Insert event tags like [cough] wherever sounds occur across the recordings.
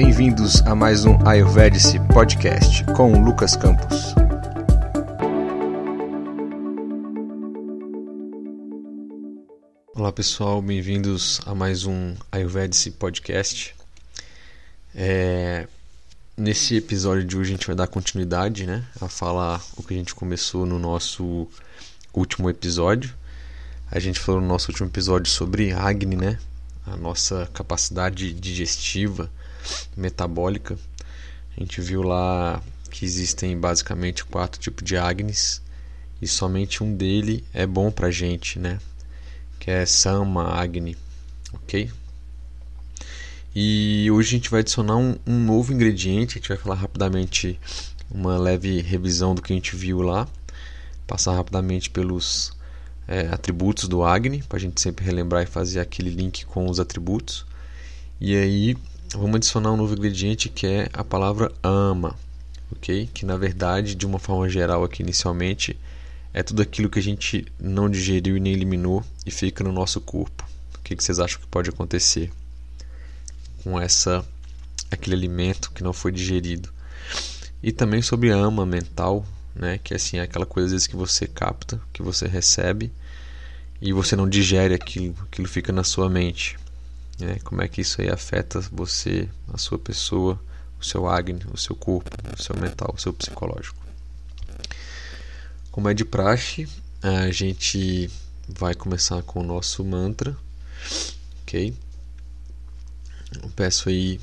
Bem-vindos a mais um Ayurvedic Podcast com Lucas Campos. Olá pessoal, bem-vindos a mais um Ayurvedic Podcast. É... Nesse episódio de hoje a gente vai dar continuidade né, a falar o que a gente começou no nosso último episódio. A gente falou no nosso último episódio sobre Agni, né? A nossa capacidade digestiva, metabólica. A gente viu lá que existem basicamente quatro tipos de Agnis e somente um dele é bom pra gente, né? Que é Sama Agni, ok? E hoje a gente vai adicionar um, um novo ingrediente. A gente vai falar rapidamente uma leve revisão do que a gente viu lá, passar rapidamente pelos é, atributos do Agni, para a gente sempre relembrar e fazer aquele link com os atributos. E aí vamos adicionar um novo ingrediente que é a palavra ama, ok? Que na verdade, de uma forma geral aqui inicialmente, é tudo aquilo que a gente não digeriu e nem eliminou e fica no nosso corpo. O que, vocês acham que pode acontecer com essa aquele alimento que não foi digerido? E também sobre ama mental, né? Que assim é aquela coisa às vezes que você capta, que você recebe e você não digere aquilo, aquilo fica na sua mente. Né? Como é que isso aí afeta você, a sua pessoa, o seu Agni, o seu corpo, o seu mental, o seu psicológico. Como é de praxe, a gente vai começar com o nosso mantra, ok? Eu peço aí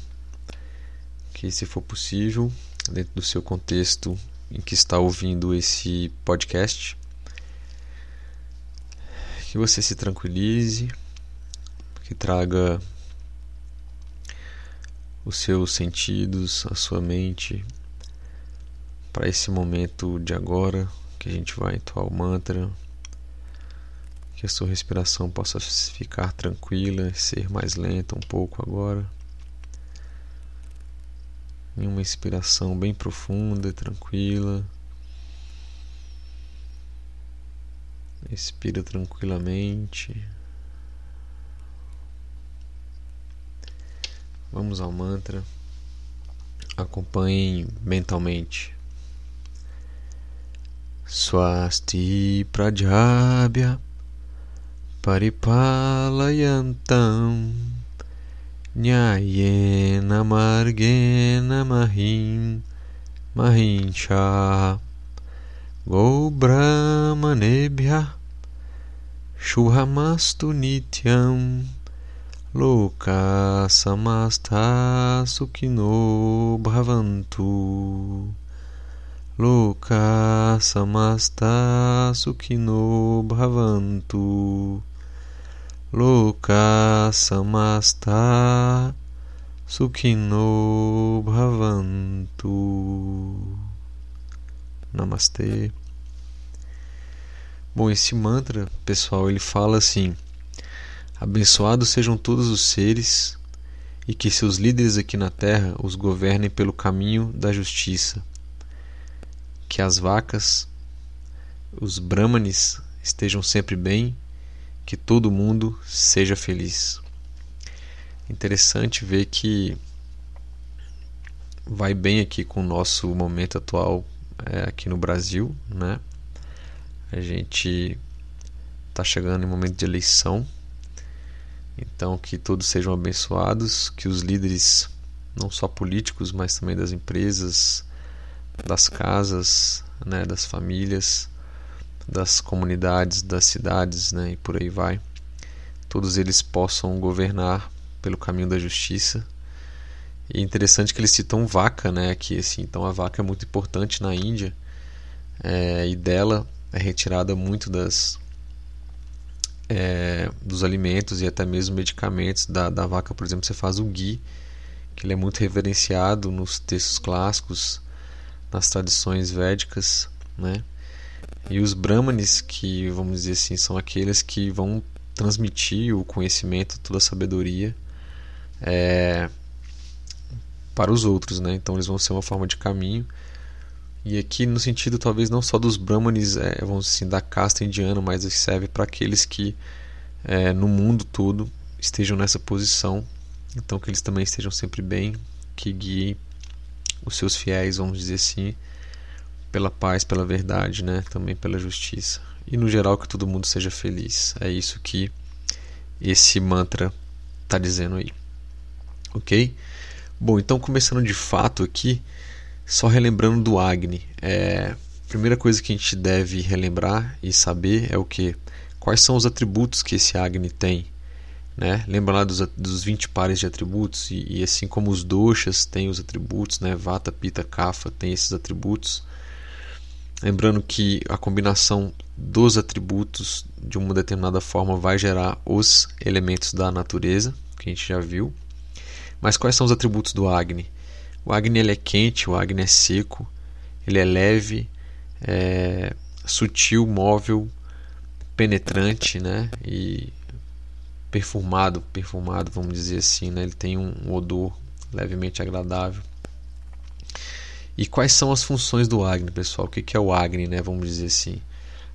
que, se for possível, dentro do seu contexto em que está ouvindo esse podcast, que você se tranquilize, que traga os seus sentidos, a sua mente para esse momento de agora que a gente vai entoar o mantra. Que a sua respiração possa ficar tranquila, ser mais lenta um pouco agora. Em uma inspiração bem profunda e tranquila. Respira tranquilamente. Vamos ao mantra. Acompanhem mentalmente. Swasti Prajabhya Paripalayantam Nyayena Margena Mahim Mahincha Go Brahmanebhya Shubhamastu Nityam Loka samasta sukino bhavantu. Loka samasta sukino bhavantu. Loka samasta sukino bhavantu. Namastê. Bom, esse mantra, pessoal, ele fala assim: Abençoados sejam todos os seres e que seus líderes aqui na terra os governem pelo caminho da justiça. Que as vacas, os brahmanes estejam sempre bem, que todo mundo seja feliz. Interessante ver que vai bem aqui com o nosso momento atual é, aqui no Brasil, né? A gente está chegando em momento de eleição então, que todos sejam abençoados, que os líderes, não só políticos, mas também das empresas, das casas, né, das famílias, das comunidades, das cidades, né, e por aí vai, todos eles possam governar pelo caminho da justiça. E é interessante que eles citam vaca, né, aqui assim, então a vaca é muito importante na Índia é, e dela é retirada muito das é, dos alimentos e até mesmo medicamentos da, da vaca, por exemplo, você faz o ghee, que ele é muito reverenciado nos textos clássicos, nas tradições védicas, né? E os brahmanes, que vamos dizer assim, são aqueles que vão transmitir o conhecimento, toda a sabedoria é, para os outros, né? Então eles vão ser uma forma de caminho e aqui no sentido talvez não só dos brahmanes, é, vamos assim, da casta indiana, mas serve para aqueles que é, no mundo todo estejam nessa posição. Então que eles também estejam sempre bem, que guie os seus fiéis, vamos dizer assim, pela paz, pela verdade, né? Também pela justiça. E no geral que todo mundo seja feliz. É isso que esse mantra está dizendo aí. Ok? Bom, então começando de fato aqui, só relembrando do Agni. É, primeira coisa que a gente deve relembrar e saber é o que? Quais são os atributos que esse Agni tem? Né? Lembra lá dos, dos 20 pares de atributos e, e, assim como os doshas têm os atributos, né? Vata, Pitta, Kapha tem esses atributos. Lembrando que a combinação dos atributos de uma determinada forma vai gerar os elementos da natureza, que a gente já viu. Mas quais são os atributos do Agni? O Agni ele é quente, o Agni é seco, ele é leve, é sutil, móvel, penetrante, né? E perfumado, perfumado, vamos dizer assim, né? Ele tem um odor levemente agradável. E quais são as funções do Agni, pessoal? O que é o Agni, né? Vamos dizer assim.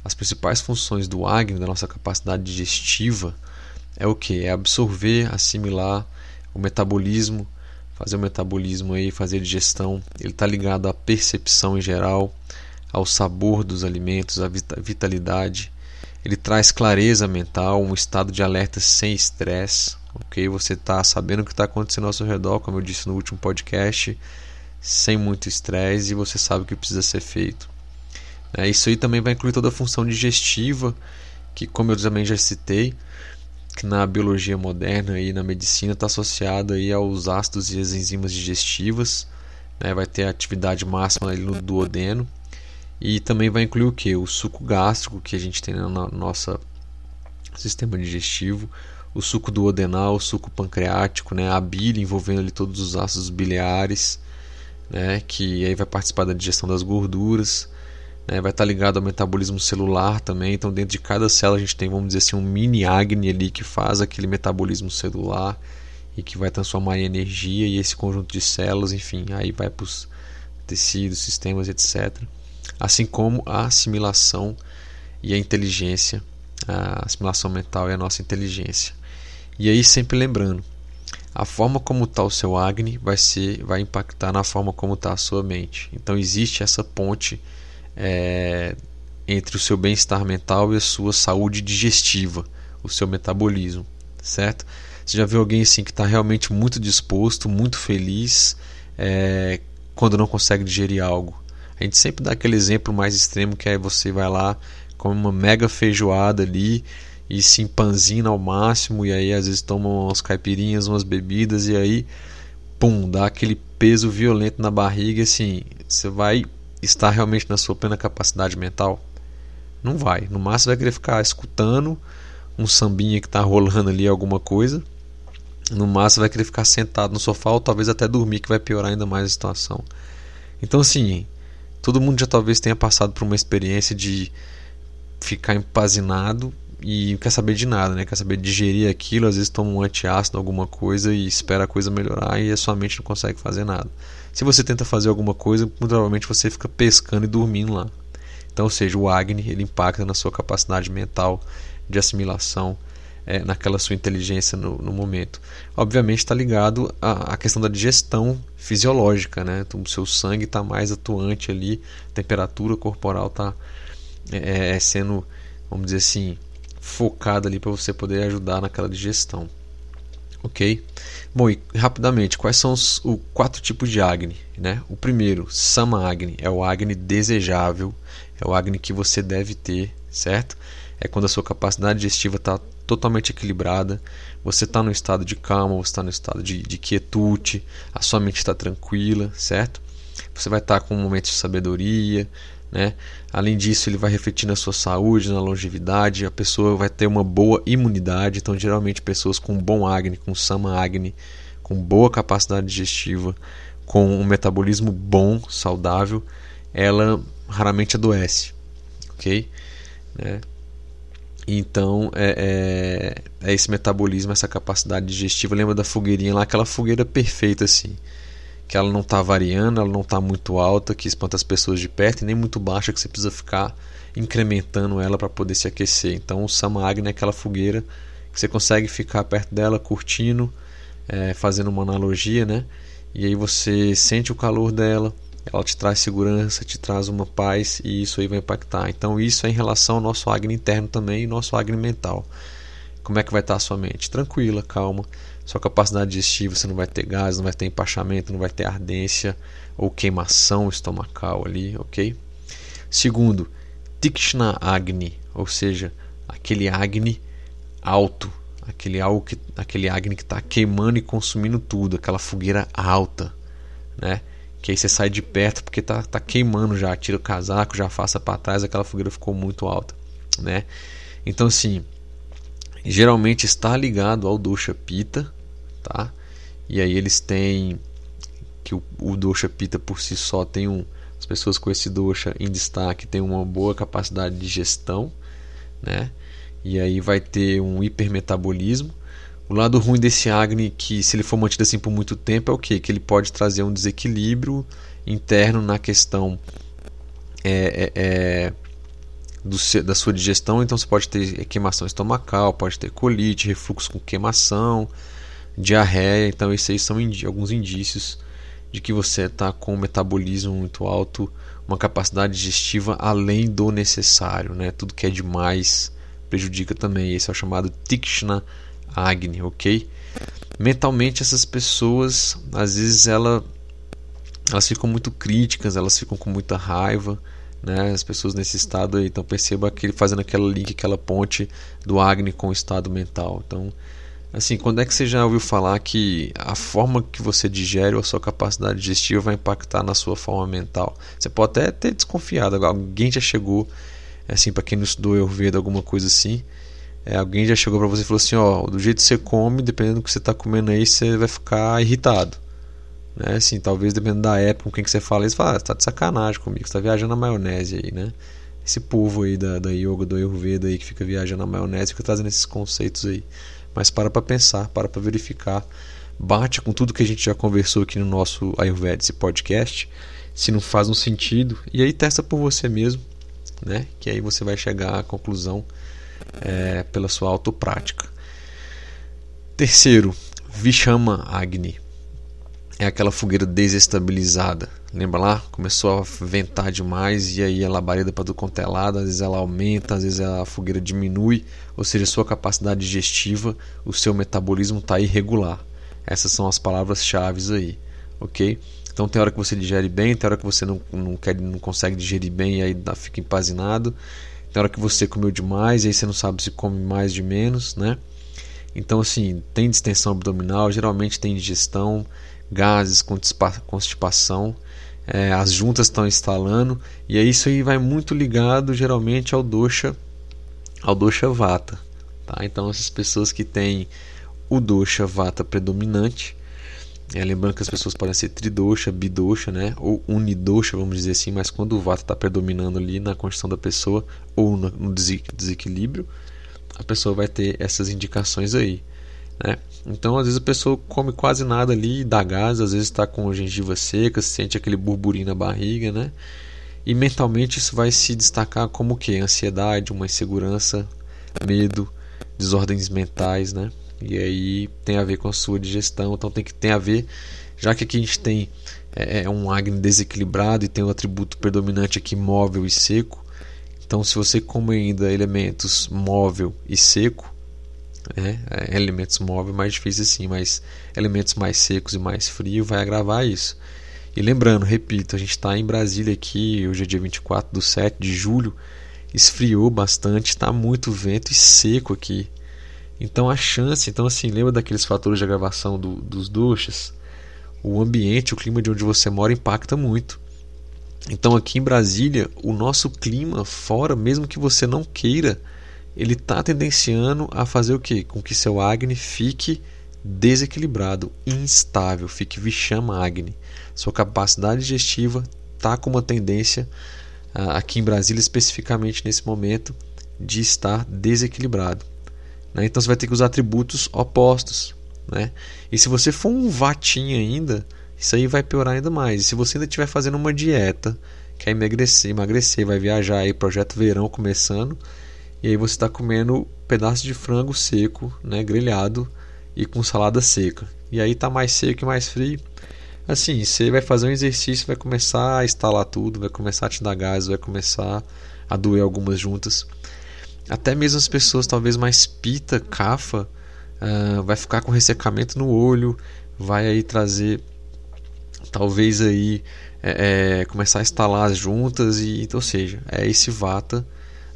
As principais funções do Agni, da nossa capacidade digestiva, é o que? É absorver, assimilar o metabolismo, fazer o metabolismo aí, fazer a digestão. Ele está ligado à percepção em geral, ao sabor dos alimentos, à vitalidade. Ele traz clareza mental, um estado de alerta sem estresse. Ok, você está sabendo o que está acontecendo ao seu redor, como eu disse no último podcast sem muito estresse e você sabe o que precisa ser feito. É, isso aí também vai incluir toda a função digestiva, que como eu também já citei, que na biologia moderna e na medicina está associado aí aos ácidos e às enzimas digestivas, né, vai ter atividade máxima ali no duodeno. E também vai incluir o que? O suco gástrico que a gente tem no nosso sistema digestivo, o suco duodenal, o suco pancreático, né, a bile envolvendo ali todos os ácidos biliares, né, que aí vai participar da digestão das gorduras, né, vai estar ligado ao metabolismo celular também. Então, dentro de cada célula a gente tem, vamos dizer assim, um mini Agni ali que faz aquele metabolismo celular e que vai transformar em energia e esse conjunto de células, enfim, aí vai para os tecidos, sistemas, etc. Assim como a assimilação e a inteligência, a assimilação mental e a nossa inteligência. E aí sempre lembrando, a forma como está o seu Agni vai, ser, vai impactar na forma como está a sua mente. Então existe essa ponte é, entre o seu bem-estar mental e a sua saúde digestiva, o seu metabolismo, certo? Você já viu alguém assim que está realmente muito disposto, muito feliz é, quando não consegue digerir algo? A gente sempre dá aquele exemplo mais extremo que é você vai lá come uma mega feijoada ali e se empanzina ao máximo e aí às vezes toma umas caipirinhas, umas bebidas e aí pum, dá aquele peso violento na barriga assim, você vai estar realmente na sua plena capacidade mental? Não vai. No máximo vai querer ficar escutando um sambinha que está rolando ali alguma coisa. No máximo vai querer ficar sentado no sofá ou talvez até dormir que vai piorar ainda mais a situação. Então assim, todo mundo já talvez tenha passado por uma experiência de ficar empazinado e quer saber de nada, né? Quer saber digerir aquilo, às vezes toma um antiácido, alguma coisa e espera a coisa melhorar e a sua mente não consegue fazer nada. Se você tenta fazer alguma coisa, provavelmente você fica pescando e dormindo lá. Então, ou seja, o Agni ele impacta na sua capacidade mental de assimilação, é, naquela sua inteligência no, no momento. Obviamente está ligado à, à, questão da digestão fisiológica, né? Então, o seu sangue está mais atuante ali, a temperatura corporal está é, é, sendo, vamos dizer assim, focada ali para você poder ajudar naquela digestão. Ok? Bom, e rapidamente, quais são os, os quatro tipos de Agni? Né? O primeiro, Sama Agni, é o Agni desejável, é o Agni que você deve ter, certo? É quando a sua capacidade digestiva está totalmente equilibrada, você está no estado de calma, você está no estado de, de quietude, a sua mente está tranquila, certo? Você vai estar tá com momentos de sabedoria, né? Além disso, ele vai refletir na sua saúde, na longevidade, a pessoa vai ter uma boa imunidade. Então, geralmente, pessoas com bom Agni, com Sama Agni, com boa capacidade digestiva, com um metabolismo bom, saudável, ela raramente adoece, ok? Né? Então, é, é, é, esse metabolismo, essa capacidade digestiva. Lembra da fogueirinha lá, aquela fogueira perfeita assim que ela não está variando, ela não está muito alta, que espanta as pessoas de perto, e nem muito baixa, que você precisa ficar incrementando ela para poder se aquecer. Então, o Samagni é aquela fogueira que você consegue ficar perto dela, curtindo, é, fazendo uma analogia, né? e aí você sente o calor dela, ela te traz segurança, te traz uma paz e isso aí vai impactar. Então isso é em relação ao nosso Agni interno também e nosso Agni mental. Como é que vai estar a sua mente? Tranquila, calma. Sua capacidade digestiva, você não vai ter gás, não vai ter empachamento, não vai ter ardência ou queimação estomacal ali, ok? Segundo, Tikshna Agni, ou seja, aquele Agni alto, aquele, algo que, aquele Agni que está queimando e consumindo tudo, aquela fogueira alta, né? Que aí você sai de perto porque tá, tá queimando já, tira o casaco, já faça para trás, aquela fogueira ficou muito alta, né? Então assim, geralmente está ligado ao dosha pita, tá? E aí eles têm que o, o dosha pita por si só tem um as pessoas com esse dosha em destaque têm uma boa capacidade de gestão, né? E aí vai ter um hipermetabolismo. O lado ruim desse Agni, que se ele for mantido assim por muito tempo, é o quê? Que ele pode trazer um desequilíbrio interno na questão é, é, é da sua digestão. Então você pode ter queimação estomacal, pode ter colite, refluxo com queimação, diarreia. Então esses aí são indi alguns indícios de que você está com um metabolismo muito alto, uma capacidade digestiva além do necessário. Né? Tudo que é demais prejudica também. Esse é o chamado Tikshna Agni, ok? Mentalmente essas pessoas, às vezes ela, elas ficam muito críticas, elas ficam com muita raiva, né? As pessoas nesse estado aí, então perceba que fazendo aquela link, aquela ponte do Agni com o estado mental. Então, assim, quando é que você já ouviu falar que a forma que você digere ou a sua capacidade digestiva vai impactar na sua forma mental? Você pode até ter desconfiado, alguém já chegou, assim, para quem não estudou Ayurveda, alguma coisa assim, é, alguém já chegou para você e falou assim, ó, do jeito que você come, dependendo do que você está comendo aí, você vai ficar irritado. Né? Assim, talvez dependendo da época com quem que você fala isso, fala, ah, tá de sacanagem comigo, você tá viajando na maionese aí, né? Esse povo aí da, da yoga, do Ayurveda aí que fica viajando na maionese, fica trazendo esses conceitos aí. Mas para para pensar, para para verificar, bate com tudo que a gente já conversou aqui no nosso Ayurveda, esse podcast, se não faz um sentido, e aí testa por você mesmo, né? Que aí você vai chegar à conclusão é, pela sua autoprática. Terceiro, Vishama Agni. É aquela fogueira desestabilizada. Lembra lá? Começou a ventar demais e aí a labareda para do quanto é lado, às vezes ela aumenta, às vezes a fogueira diminui, ou seja, sua capacidade digestiva, o seu metabolismo está irregular. Essas são as palavras-chave aí, ok? Então tem hora que você digere bem, tem hora que você não, não, quer, não consegue digerir bem e aí fica empazinado. Tem hora que você comeu demais e aí você não sabe se come mais de menos, né? Então, assim, tem distensão abdominal, geralmente tem digestão, gases, constipação, é, as juntas estão instalando, e aí isso aí vai muito ligado geralmente ao dosha, ao dosha vata. Tá? Então, essas pessoas que têm o dosha vata predominante, é, lembrando que as pessoas podem ser tridosha, bidosha, né? ou unidosha, vamos dizer assim, mas quando o vata está predominando ali na condição da pessoa ou no desequilíbrio, a pessoa vai ter essas indicações aí. Né? Então, às vezes a pessoa come quase nada ali, dá gás, às vezes está com gengiva seca, sente aquele burburinho na barriga, né? E mentalmente isso vai se destacar como o que? Ansiedade, uma insegurança, medo, desordens mentais, né? E aí tem a ver com a sua digestão, então tem que tem a ver, já que aqui a gente tem é, é um Agni desequilibrado e tem o um atributo predominante aqui móvel e seco. Então, se você come ainda elementos móvel e seco, é, é, elementos móveis mais difícil assim, mas elementos mais secos e mais frios vai agravar isso. E lembrando, repito, a gente está em Brasília aqui, hoje é dia 24 do 7 de julho, esfriou bastante, está muito vento e seco aqui. Então a chance, então assim, lembra daqueles fatores de agravação do, dos duchas? O ambiente, o clima de onde você mora impacta muito. Então aqui em Brasília, o nosso clima fora, mesmo que você não queira, ele está tendenciando a fazer o quê? Com que seu Agni fique desequilibrado, instável, fique Vishama Agni. Sua capacidade digestiva está com uma tendência, aqui em Brasília especificamente nesse momento, de estar desequilibrado. Né? Então você vai ter que usar atributos opostos. Né? E se você for um vatinho ainda, isso aí vai piorar ainda mais. E se você ainda estiver fazendo uma dieta, quer emagrecer, emagrecer, vai viajar aí, projeto verão começando, e aí você está comendo pedaço de frango seco, né, grelhado e com salada seca. E aí está mais seco e mais frio. assim, você vai fazer um exercício, vai começar a instalar tudo, vai começar a te dar gás, vai começar a doer algumas juntas. Até mesmo as pessoas talvez mais pita, cafa, uh, vai ficar com ressecamento no olho, vai aí trazer talvez aí é, é, começar a instalar as juntas e ou seja é esse vata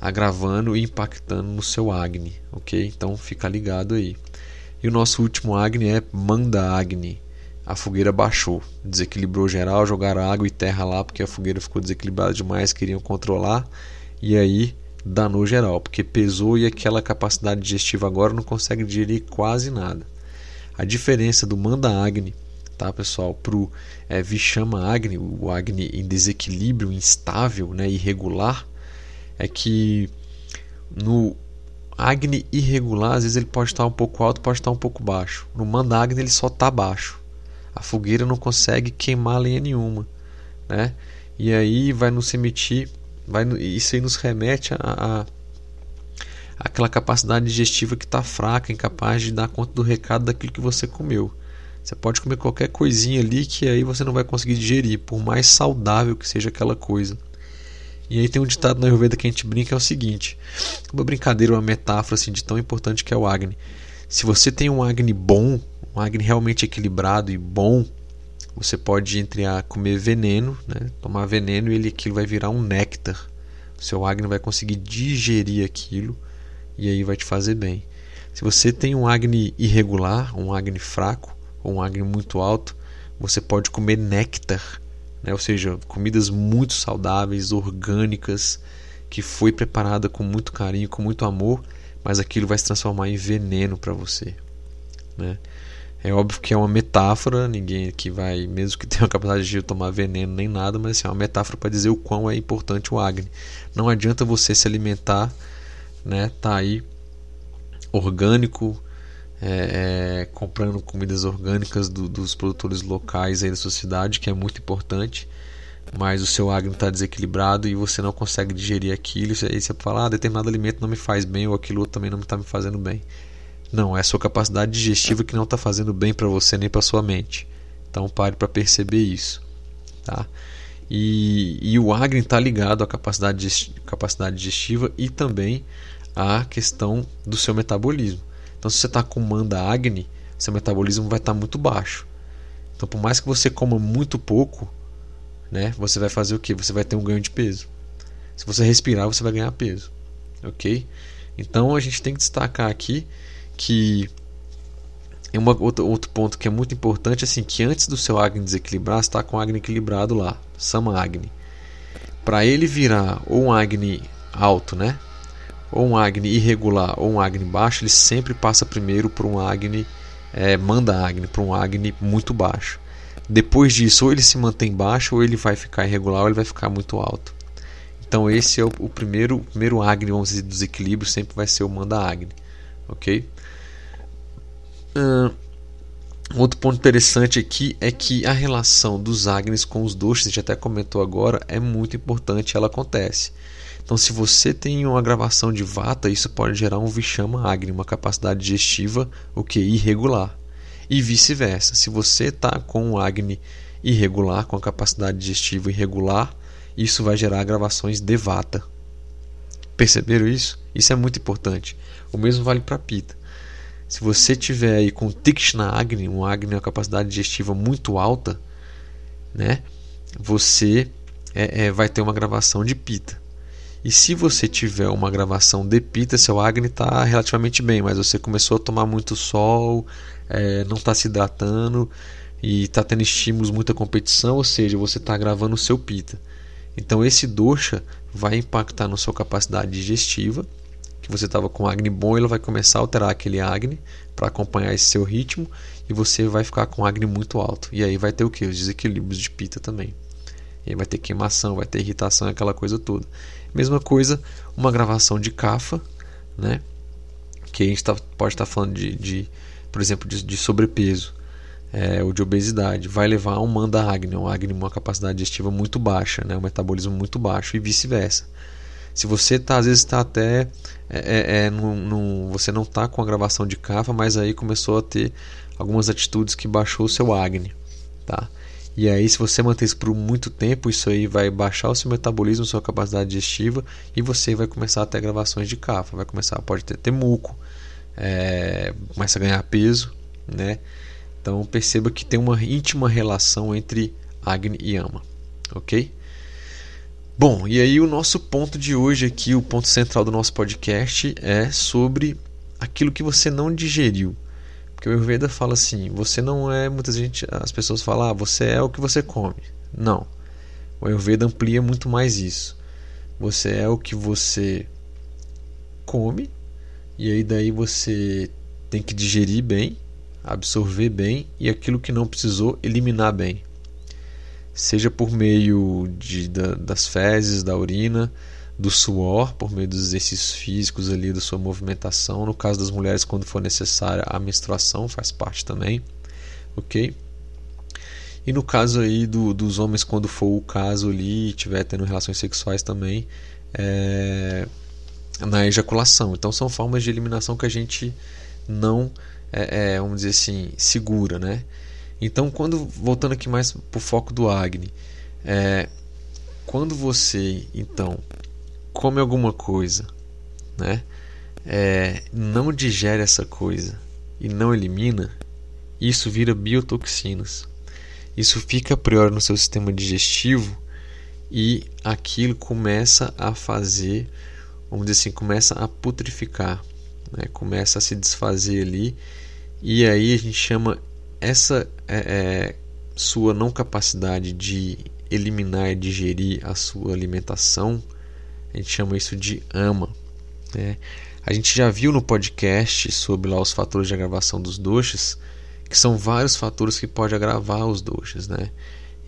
agravando e impactando no seu Agni, ok? Então fica ligado aí. E o nosso último Agni é Manda Agni. A fogueira baixou, desequilibrou geral, jogaram água e terra lá porque a fogueira ficou desequilibrada demais, queriam controlar e aí danou geral, porque pesou e aquela capacidade digestiva agora não consegue digerir quase nada. A diferença do Manda Agni, tá pessoal, para o é, Vishama Agni, o Agni em desequilíbrio, instável, né, irregular, é que no Agni irregular, às vezes ele pode estar um pouco alto, pode estar um pouco baixo. No Manda Agni ele só está baixo. A fogueira não consegue queimar lenha nenhuma, né? E aí vai nos emitir, vai, isso aí nos remete a, a aquela capacidade digestiva que está fraca, incapaz de dar conta do recado daquilo que você comeu. Você pode comer qualquer coisinha ali que aí você não vai conseguir digerir, por mais saudável que seja aquela coisa. E aí tem um ditado na Ayurveda que a gente brinca é o seguinte: uma brincadeira, uma metáfora assim de tão importante que é o Agni. Se você tem um Agni bom, um Agni realmente equilibrado e bom, você pode entre a comer veneno, né? tomar veneno e ele aquilo vai virar um néctar. O seu Agni vai conseguir digerir aquilo e aí vai te fazer bem. Se você tem um Agni irregular, um Agni fraco ou um Agni muito alto, você pode comer néctar né? ou seja, comidas muito saudáveis, orgânicas, que foi preparada com muito carinho, com muito amor, mas aquilo vai se transformar em veneno para você. Né? É óbvio que é uma metáfora, ninguém aqui vai, mesmo que [laughs] tenha a capacidade de tomar veneno nem nada, mas assim, é uma metáfora para dizer o quão é importante o Agni. Não adianta você se alimentar, né, tá aí orgânico, é, é, comprando comidas orgânicas do, dos produtores locais aí da sua cidade, que é muito importante, mas o seu agro está desequilibrado e você não consegue digerir aquilo, e você fala, ah, determinado alimento não me faz bem ou aquilo outro também não está me fazendo bem. Não, é a sua capacidade digestiva que não está fazendo bem para você nem para sua mente. Então pare para perceber isso. Tá? E, e o Agni está ligado à capacidade, capacidade digestiva e também à questão do seu metabolismo. Então, se você está com manda Agni, seu metabolismo vai estar tá muito baixo. Então, por mais que você coma muito pouco, né, você vai fazer o que? Você vai ter um ganho de peso. Se você respirar, você vai ganhar peso. Ok? Então, a gente tem que destacar aqui que é uma, outro, outro ponto que é muito importante assim que antes do seu Agni desequilibrar, está com o Agni equilibrado lá, Sama Agni. Para ele virar ou um Agni alto, né? Ou um Agni irregular ou um Agni baixo, ele sempre passa primeiro por um Agni, é, manda Agni, para um Agni muito baixo. Depois disso, ou ele se mantém baixo, ou ele vai ficar irregular, ou ele vai ficar muito alto. Então esse é o, o primeiro, primeiro Agni, vamos dizer, dos equilíbrios, sempre vai ser o manda Agni. Ok? Outro ponto interessante aqui é que a relação dos Agnis com os doshas, a gente até comentou agora, é muito importante, ela acontece. Então, se você tem uma gravação de vata, isso pode gerar um Vishama Agni, uma capacidade digestiva o que irregular. E vice-versa. Se você está com um Agni irregular, com a capacidade digestiva irregular, isso vai gerar gravações de vata. Perceberam isso? Isso é muito importante. O mesmo vale para Pita. Se você tiver aí com Tikshna Agni, um Agni com capacidade digestiva muito alta, né, você é, é, vai ter uma gravação de Pita. E se você tiver uma gravação de pita, seu Agni está relativamente bem, mas você começou a tomar muito sol, é, não está se hidratando e está tendo estímulos, muita competição, ou seja, você está gravando o seu pita. Então esse dosha vai impactar na sua capacidade digestiva, que você estava com Agni bom, ele vai começar a alterar aquele Agni para acompanhar esse seu ritmo e você vai ficar com Agni muito alto. E aí vai ter o que? Os desequilíbrios de pita também. E aí vai ter queimação, vai ter irritação, aquela coisa toda. Mesma coisa, uma gravação de CAFA, né? que a gente tá, pode estar tá falando de, de, por exemplo, de, de sobrepeso é, ou de obesidade, vai levar a um manda agni, um agni uma capacidade digestiva muito baixa, né? um metabolismo muito baixo e vice-versa. Se você tá, às vezes está até é, é, é você não está com a gravação de CAFA, mas aí começou a ter algumas atitudes que baixou o seu agni, tá? E aí, se você manter isso por muito tempo, isso aí vai baixar o seu metabolismo, sua capacidade digestiva, e você vai começar a ter gravações de cafa, vai começar, pode ter, ter muco, é, começa a ganhar peso, né? Então perceba que tem uma íntima relação entre Agni e Ama, ok? Bom, e aí o nosso ponto de hoje aqui, o ponto central do nosso podcast é sobre aquilo que você não digeriu. Porque o Ayurveda fala assim, você não é, muita gente, as pessoas falam, ah, você é o que você come. Não. O Ayurveda amplia muito mais isso. Você é o que você come e aí daí você tem que digerir bem, absorver bem e aquilo que não precisou eliminar bem seja por meio de, da, das fezes, da urina, do suor, por meio dos exercícios físicos ali, da sua movimentação. No caso das mulheres, quando for necessária, a menstruação faz parte também, ok? E no caso aí do, dos homens, quando for o caso ali, tiver tendo relações sexuais também, é, na ejaculação. Então são formas de eliminação que a gente não, é, é, vamos dizer assim, segura, né? Então, quando voltando aqui mais para o foco do Agni, é, quando você então come alguma coisa, né, é, não digere essa coisa e não elimina, isso vira biotoxinas. Isso fica a priori no seu sistema digestivo e aquilo começa a fazer, vamos dizer assim, começa a putrificar, né? começa a se desfazer ali e aí a gente chama essa é, é, sua não capacidade de eliminar e digerir a sua alimentação, a gente chama isso de ama. Né? A gente já viu no podcast sobre lá os fatores de agravação dos doxas, que são vários fatores que podem agravar os doxas. Né?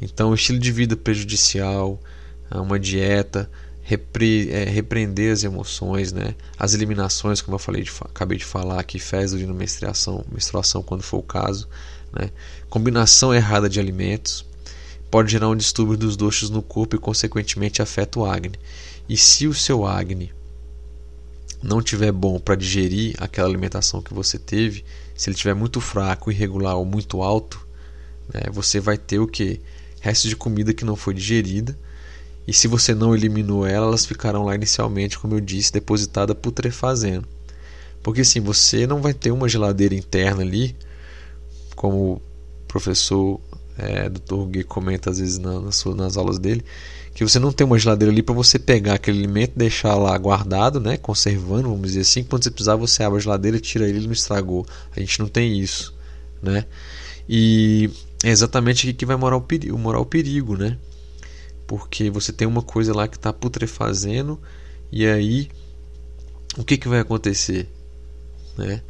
Então, estilo de vida prejudicial, uma dieta, repre, é, repreender as emoções, né? as eliminações, como eu falei de, acabei de falar aqui, fezes, urina, menstruação, menstruação quando for o caso, né? Combinação errada de alimentos pode gerar um distúrbio dos doxos no corpo e, consequentemente, afeta o Agni. E se o seu Agni não tiver bom para digerir aquela alimentação que você teve, se ele tiver muito fraco, irregular ou muito alto, né, você vai ter o que? Restos de comida que não foi digerida. E se você não eliminou ela, elas ficarão lá inicialmente, como eu disse, depositada putrefazendo. Porque assim, você não vai ter uma geladeira interna ali como o professor é, Dr. Gui comenta às vezes na, nas, nas aulas dele, que você não tem uma geladeira ali para você pegar aquele alimento, deixar lá guardado, né, conservando, vamos dizer assim, quando você precisar você abre a geladeira, tira ele, ele não estragou. A gente não tem isso, né? E é exatamente aqui que vai morar o perigo, morar o perigo, né? Porque você tem uma coisa lá que está putrefazendo e aí o que, que vai acontecer, né?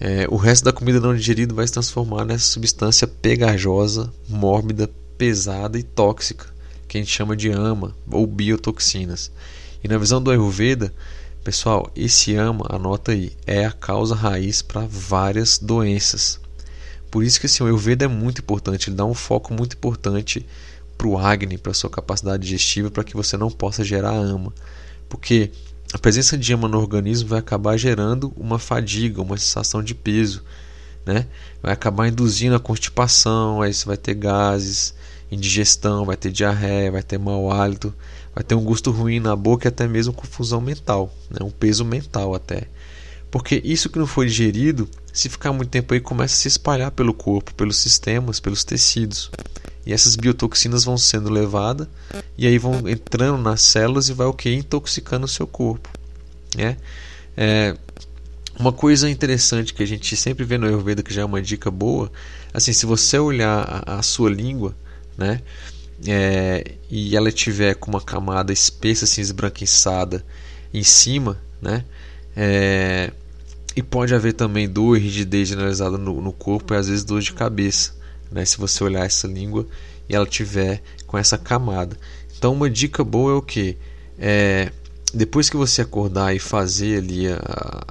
é, o resto da comida não digerida vai se transformar nessa substância pegajosa, mórbida, pesada e tóxica, que a gente chama de ama ou biotoxinas. E na visão do Ayurveda, pessoal, esse ama, anota aí, é a causa raiz para várias doenças. Por isso que assim, o Ayurveda é muito importante, ele dá um foco muito importante para o Agni, para sua capacidade digestiva, para que você não possa gerar ama. Porque a presença de ama no organismo vai acabar gerando uma fadiga, uma sensação de peso, né? Vai acabar induzindo a constipação, aí você vai ter gases, indigestão, vai ter diarreia, vai ter mau hálito, vai ter um gosto ruim na boca e até mesmo confusão mental, né? um peso mental até. Porque isso que não foi digerido, se ficar muito tempo aí, começa a se espalhar pelo corpo, pelos sistemas, pelos tecidos. E essas biotoxinas vão sendo levadas e aí vão entrando nas células e vai o que? Intoxicando o seu corpo. Né? É, uma coisa interessante que a gente sempre vê no Ayurveda, que já é uma dica boa, assim, se você olhar a, a sua língua, né, é, e ela tiver com uma camada espessa, assim, esbranquiçada em cima, né, é, e pode haver também dor e rigidez generalizada no, no corpo e às vezes dor de cabeça né, se você olhar essa língua e ela tiver com essa camada. Então, uma dica boa é o que? É, depois que você acordar e fazer ali a,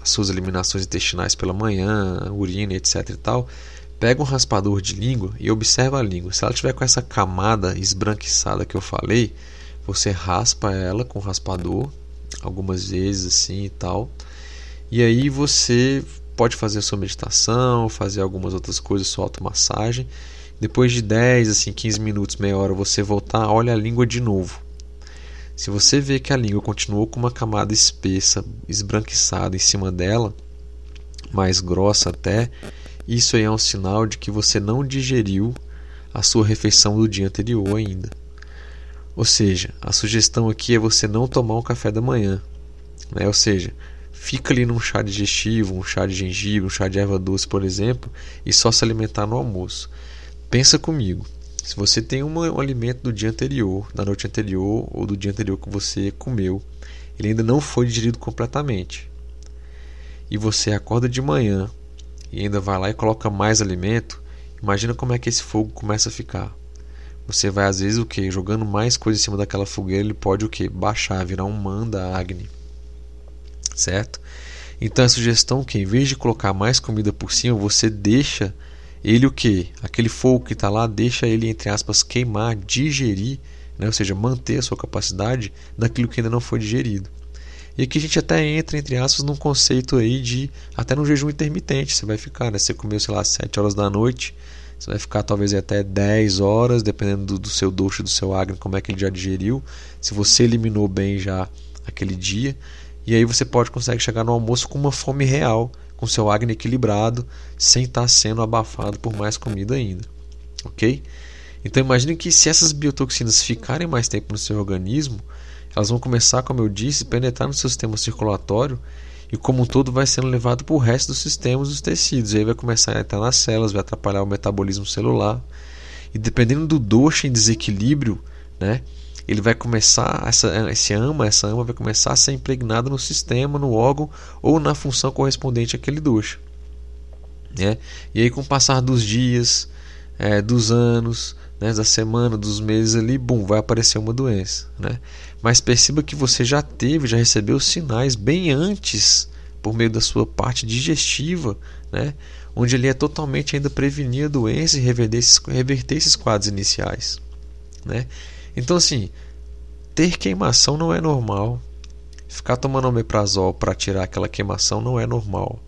as suas eliminações intestinais pela manhã, urina, etc e tal, pega um raspador de língua e observa a língua. Se ela tiver com essa camada esbranquiçada que eu falei, você raspa ela com o raspador algumas vezes assim e tal. E aí você pode fazer a sua meditação, fazer algumas outras coisas, sua automassagem. Depois de 10, assim, 15 minutos, meia hora, você voltar, olha a língua de novo. Se você vê que a língua continuou com uma camada espessa, esbranquiçada em cima dela, mais grossa até, isso aí é um sinal de que você não digeriu a sua refeição do dia anterior ainda. Ou seja, a sugestão aqui é você não tomar um café da manhã. Né? Ou seja, fica ali num chá digestivo, um chá de gengibre, um chá de erva doce, por exemplo, e só se alimentar no almoço. Pensa comigo. Se você tem um, um alimento do dia anterior, da noite anterior ou do dia anterior que você comeu, ele ainda não foi digerido completamente. E você acorda de manhã e ainda vai lá e coloca mais alimento, imagina como é que esse fogo começa a ficar. Você vai às vezes o que jogando mais coisa em cima daquela fogueira, ele pode o que baixar, virar um manda Agni. Certo? Então a sugestão é que em vez de colocar mais comida por cima, você deixa ele o que? Aquele fogo que está lá, deixa ele entre aspas queimar, digerir, né? ou seja, manter a sua capacidade daquilo que ainda não foi digerido. E aqui a gente até entra, entre aspas, num conceito aí de até no jejum intermitente. Você vai ficar, né? Você comeu, sei lá, 7 horas da noite, você vai ficar talvez até 10 horas, dependendo do, do seu doce, do seu agni, como é que ele já digeriu. Se você eliminou bem já aquele dia. E aí você pode conseguir chegar no almoço com uma fome real, com seu agni equilibrado, sem estar sendo abafado por mais comida ainda. Ok? Então imagine que se essas biotoxinas ficarem mais tempo no seu organismo, elas vão começar, como eu disse, penetrar no seu sistema circulatório e como um todo vai sendo levado para o resto dos sistemas dos tecidos. E aí vai começar a entrar nas células, vai atrapalhar o metabolismo celular. E dependendo do doce em desequilíbrio, né, ele vai começar, essa, esse ama, essa ama vai começar a ser impregnada no sistema, no órgão ou na função correspondente àquele doce. Né? E aí com o passar dos dias, é, dos anos, né, da semana, dos meses ali, bum, vai aparecer uma doença. Né? Mas perceba que você já teve, já recebeu sinais bem antes, por meio da sua parte digestiva, né, onde ele é totalmente ainda prevenir a doença e reverter esses, reverter esses quadros iniciais. Né? Então, assim, ter queimação não é normal. Ficar tomando omeprazol para tirar aquela queimação não é normal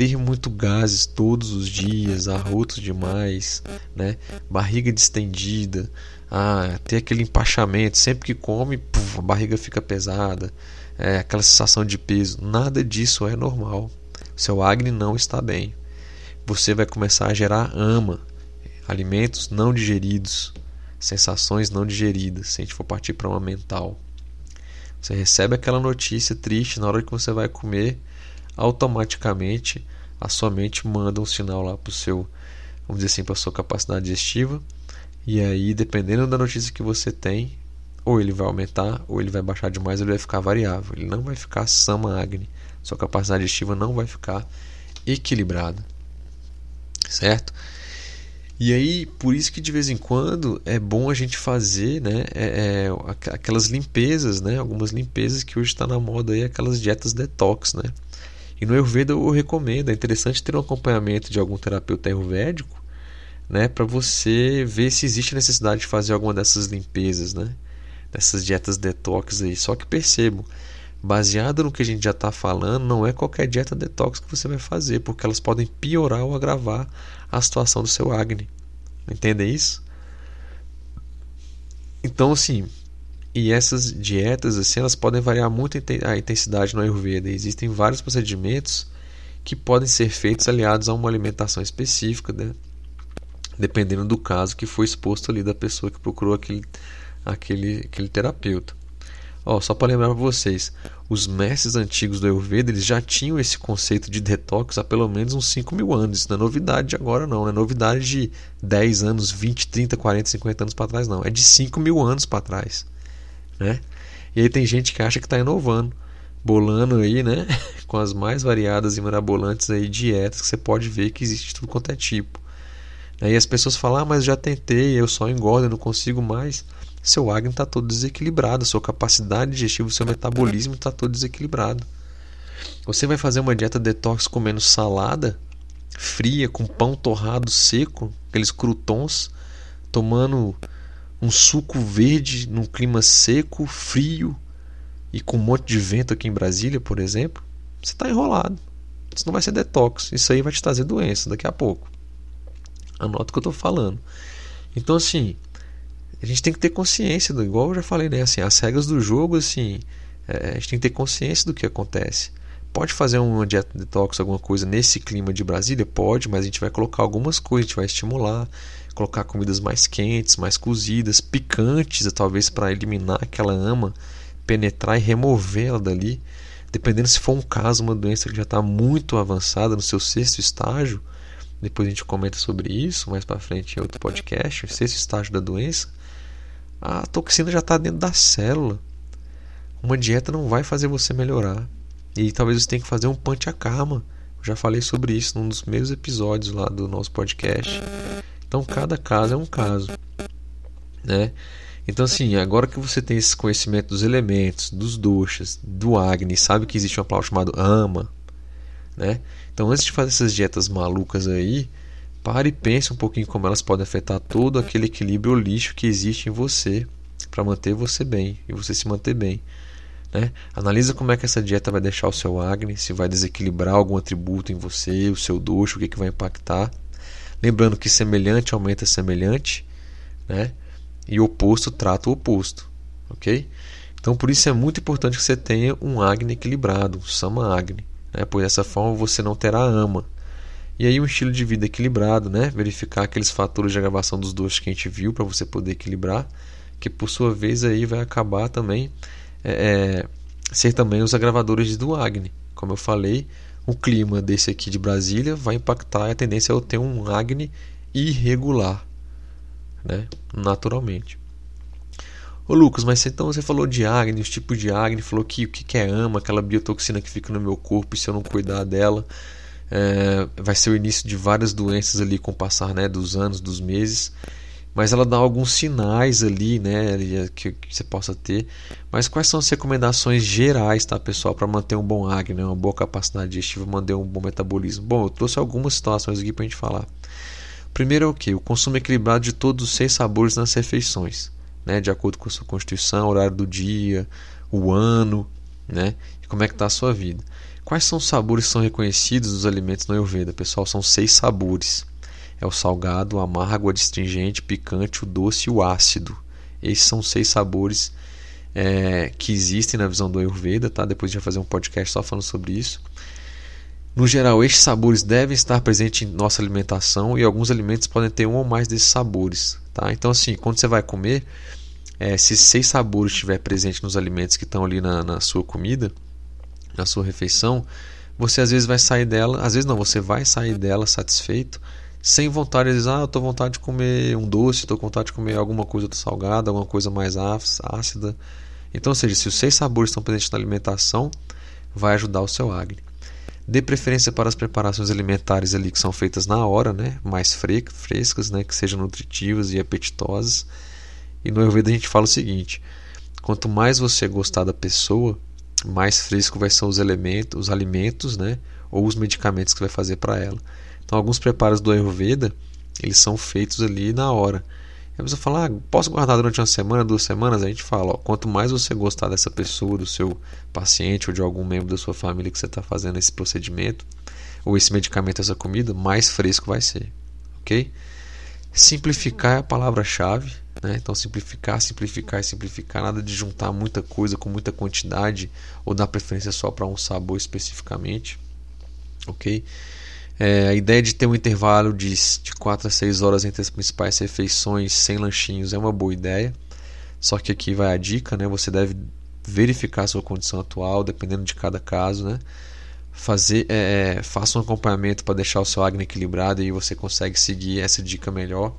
ter muito gases todos os dias, arrotos demais, né? barriga distendida, ah, ter aquele empachamento, sempre que come, puf, a barriga fica pesada, é, aquela sensação de peso, nada disso é normal. Seu acne não está bem. Você vai começar a gerar ama, alimentos não digeridos, sensações não digeridas, se a gente for partir para uma mental. Você recebe aquela notícia triste na hora que você vai comer, automaticamente a sua mente manda um sinal lá para o seu, vamos dizer assim, para a sua capacidade digestiva. E aí, dependendo da notícia que você tem, ou ele vai aumentar, ou ele vai baixar demais, ele vai ficar variável. Ele não vai ficar sama agni. Sua capacidade digestiva não vai ficar equilibrada. Certo? E aí, por isso que de vez em quando é bom a gente fazer né, é, é, aquelas limpezas, né, algumas limpezas que hoje está na moda aí, aquelas dietas detox, né? E no Ayurveda eu recomendo, é interessante ter um acompanhamento de algum terapeuta ayurvédico, né, para você ver se existe necessidade de fazer alguma dessas limpezas, né, dessas dietas detox aí. Só que percebo, baseado no que a gente já está falando, não é qualquer dieta detox que você vai fazer, porque elas podem piorar ou agravar a situação do seu acne. Entende isso? Então, assim, e essas dietas, assim, elas podem variar muito a intensidade no Ayurveda. Existem vários procedimentos que podem ser feitos aliados a uma alimentação específica, né? dependendo do caso que foi exposto ali da pessoa que procurou aquele, aquele, aquele terapeuta. Ó, só para lembrar para vocês, os mestres antigos do Ayurveda eles já tinham esse conceito de detox há pelo menos uns 5 mil anos. Isso não é novidade agora, não. Não é novidade de 10 anos, 20, 30, 40, 50 anos para trás, não. É de 5 mil anos para trás né? E aí tem gente que acha que está inovando, bolando aí, né? [laughs] Com as mais variadas e mirabolantes aí dietas que você pode ver que existe tudo quanto é tipo. Aí as pessoas falam, ah, mas já tentei, eu só engordo, eu não consigo mais. Seu acne está todo desequilibrado, sua capacidade digestiva, seu metabolismo está todo desequilibrado. Você vai fazer uma dieta detox comendo salada fria, com pão torrado seco, aqueles croutons, tomando um suco verde num clima seco, frio e com um monte de vento aqui em Brasília, por exemplo, você está enrolado. Isso não vai ser detox. Isso aí vai te trazer doença daqui a pouco. Anota o que eu estou falando. Então, assim, a gente tem que ter consciência, do, igual eu já falei, né? Assim, as regras do jogo, assim, é, a gente tem que ter consciência do que acontece. Pode fazer uma dieta detox, alguma coisa nesse clima de Brasília? Pode, mas a gente vai colocar algumas coisas, a gente vai estimular, colocar comidas mais quentes, mais cozidas, picantes, talvez para eliminar aquela ama, penetrar e remover ela dali. Dependendo se for um caso, uma doença que já está muito avançada no seu sexto estágio, depois a gente comenta sobre isso mais para frente em outro podcast, o sexto estágio da doença, a toxina já está dentro da célula. Uma dieta não vai fazer você melhorar. E talvez você tenha que fazer um panchakarma. Eu já falei sobre isso num dos primeiros episódios lá do nosso podcast. Então cada caso é um caso, né? Então assim, agora que você tem esse conhecimento dos elementos, dos doshas, do Agni, sabe que existe uma palavra chamada ama, né? Então antes de fazer essas dietas malucas aí, pare e pense um pouquinho como elas podem afetar todo aquele equilíbrio holístico que existe em você para manter você bem e você se manter bem. Né? Analisa como é que essa dieta vai deixar o seu Agni, se vai desequilibrar algum atributo em você, o seu doxo, o que, que vai impactar. Lembrando que semelhante aumenta semelhante, né? E oposto trata o oposto, ok? Então por isso é muito importante que você tenha um Agni equilibrado, um Sama Agni, né? Pois dessa forma você não terá ama. E aí um estilo de vida equilibrado, né? Verificar aqueles fatores de agravação dos doxos que a gente viu para você poder equilibrar, que por sua vez aí vai acabar também é, é, ser também os agravadores do Agni. Como eu falei, o clima desse aqui de Brasília vai impactar a tendência é eu ter um Agni irregular, né? naturalmente. Ô Lucas, mas então você falou de Agni, os tipos de Agni, falou que o que é ama, aquela biotoxina que fica no meu corpo, e se eu não cuidar dela, é, vai ser o início de várias doenças ali com o passar né, dos anos, dos meses mas ela dá alguns sinais ali, né, que, que, você possa ter. Mas quais são as recomendações gerais, tá, pessoal, para manter um bom acne, né, uma boa capacidade digestiva, manter um bom metabolismo? Bom, eu trouxe algumas situações aqui para a gente falar. Primeiro é o que? O consumo equilibrado de todos os seis sabores nas refeições, né, de acordo com a sua constituição, horário do dia, o ano, né, e como é que está a sua vida. Quais são os sabores que são reconhecidos dos alimentos no Ayurveda, pessoal? São seis sabores é o salgado, o amargo, o adstringente, picante, o doce e o ácido. Esses são seis sabores é, que existem na visão do Ayurveda, tá? Depois a gente vai fazer um podcast só falando sobre isso. No geral, estes sabores devem estar presentes em nossa alimentação e alguns alimentos podem ter um ou mais desses sabores, tá? Então, assim, quando você vai comer, é, se seis sabores estiver presente nos alimentos que estão ali na, na sua comida, na sua refeição, você às vezes vai sair dela, às vezes não, você vai sair dela satisfeito sem vontade, dizer, ah, eu tô com vontade de comer um doce, tô com vontade de comer alguma coisa salgada, alguma coisa mais ácida. Então, ou seja, se os seis sabores estão presentes na alimentação, vai ajudar o seu acne. Dê preferência para as preparações alimentares ali que são feitas na hora, né? mais frescas, né? que sejam nutritivas e apetitosas. E no Ayurveda a gente fala o seguinte: quanto mais você gostar da pessoa, mais fresco vai ser os elementos, os alimentos, né? ou os medicamentos que vai fazer para ela. Então, alguns preparos do Ayurveda, eles são feitos ali na hora. Aí você fala, ah, posso guardar durante uma semana, duas semanas? A gente fala, ó, quanto mais você gostar dessa pessoa, do seu paciente ou de algum membro da sua família que você está fazendo esse procedimento, ou esse medicamento, essa comida, mais fresco vai ser. Ok? Simplificar é a palavra-chave. Né? Então, simplificar, simplificar e simplificar. Nada de juntar muita coisa com muita quantidade ou dar preferência só para um sabor especificamente. Ok? É, a ideia de ter um intervalo de, de 4 a 6 horas entre as principais refeições sem lanchinhos é uma boa ideia. Só que aqui vai a dica, né? Você deve verificar a sua condição atual, dependendo de cada caso, né? Fazer, é, é faça um acompanhamento para deixar o seu acne equilibrado e você consegue seguir essa dica melhor.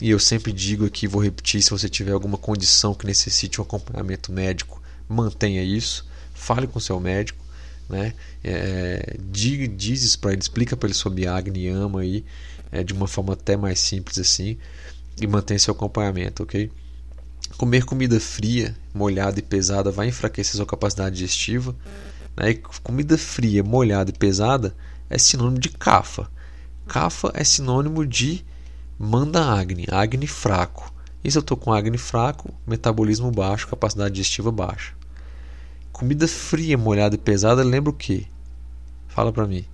E eu sempre digo aqui, vou repetir, se você tiver alguma condição que necessite um acompanhamento médico, mantenha isso. Fale com seu médico né? É, diz isso para ele, explica para ele sobre Agni Ama aí, é, de uma forma até mais simples assim, e mantém seu acompanhamento, ok? Comer comida fria, molhada e pesada vai enfraquecer sua capacidade digestiva. Né? Comida fria, molhada e pesada é sinônimo de cafa. Cafa é sinônimo de manda Agni, Agni fraco. E se eu estou com Agni fraco, metabolismo baixo, capacidade digestiva baixa. Comida fria, molhada e pesada lembra o quê? Fala pra mim.